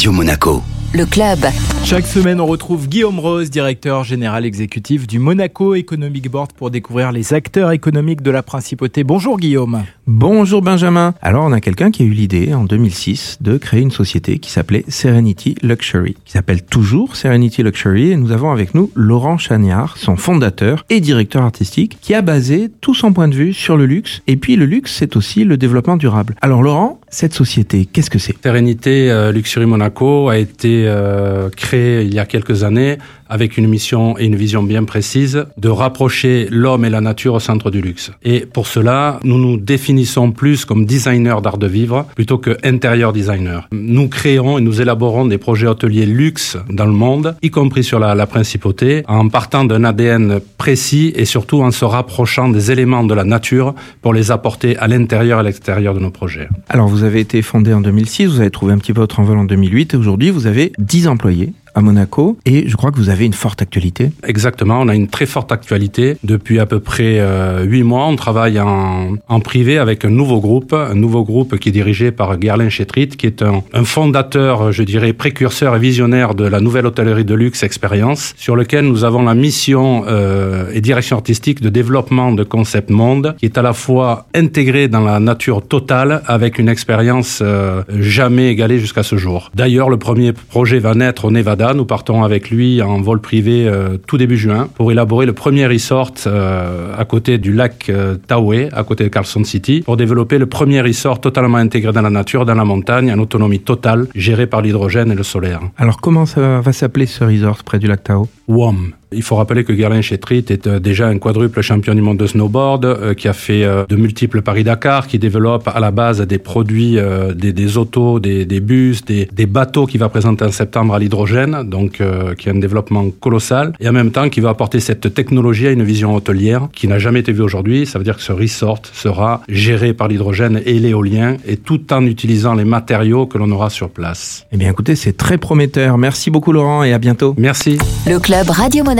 Radio Monaco. Le club. Chaque semaine, on retrouve Guillaume Rose, directeur général exécutif du Monaco Economic Board pour découvrir les acteurs économiques de la principauté. Bonjour Guillaume. Bonjour Benjamin. Alors on a quelqu'un qui a eu l'idée en 2006 de créer une société qui s'appelait Serenity Luxury, qui s'appelle toujours Serenity Luxury et nous avons avec nous Laurent Chagnard, son fondateur et directeur artistique, qui a basé tout son point de vue sur le luxe. Et puis le luxe, c'est aussi le développement durable. Alors Laurent, cette société, qu'est-ce que c'est? Serenity euh, Luxury Monaco a été euh, créée il y a quelques années avec une mission et une vision bien précise de rapprocher l'homme et la nature au centre du luxe. Et pour cela, nous nous définissons plus comme designers d'art de vivre plutôt que intérieur designer. Nous créons et nous élaborons des projets hôteliers luxe dans le monde, y compris sur la, la principauté, en partant d'un ADN précis et surtout en se rapprochant des éléments de la nature pour les apporter à l'intérieur et à l'extérieur de nos projets. Alors vous avez été fondé en 2006, vous avez trouvé un petit peu votre envol en 2008 et aujourd'hui vous avez 10 employés à Monaco et je crois que vous avez une forte actualité. Exactement, on a une très forte actualité. Depuis à peu près euh, huit mois, on travaille en, privé avec un nouveau groupe, un nouveau groupe qui est dirigé par Gerlin Chetrit, qui est un, un, fondateur, je dirais, précurseur et visionnaire de la nouvelle hôtellerie de luxe expérience, sur lequel nous avons la mission euh, et direction artistique de développement de concept monde, qui est à la fois intégré dans la nature totale avec une expérience euh, jamais égalée jusqu'à ce jour. D'ailleurs, le premier projet va naître au Nevada nous partons avec lui en vol privé euh, tout début juin pour élaborer le premier resort euh, à côté du lac euh, Taoué, à côté de Carlson City, pour développer le premier resort totalement intégré dans la nature, dans la montagne, en autonomie totale, géré par l'hydrogène et le solaire. Alors comment ça va s'appeler ce resort près du lac Taoué WOM. Il faut rappeler que Gerlin Chetrit est euh, déjà un quadruple champion du monde de snowboard, euh, qui a fait euh, de multiples Paris-Dakar, qui développe à la base des produits, des, des, autos, des, des bus, des, des, bateaux qu'il va présenter en septembre à l'hydrogène, donc qui a un développement colossal, et en même temps qui va apporter cette technologie à une vision hôtelière qui n'a jamais été vue aujourd'hui. Ça veut dire que ce resort sera géré par l'hydrogène et l'éolien, et tout en utilisant les matériaux que l'on aura sur place. Eh bien écoutez, c'est très prometteur. Merci beaucoup Laurent et à bientôt. Merci. Le club Radio Monaco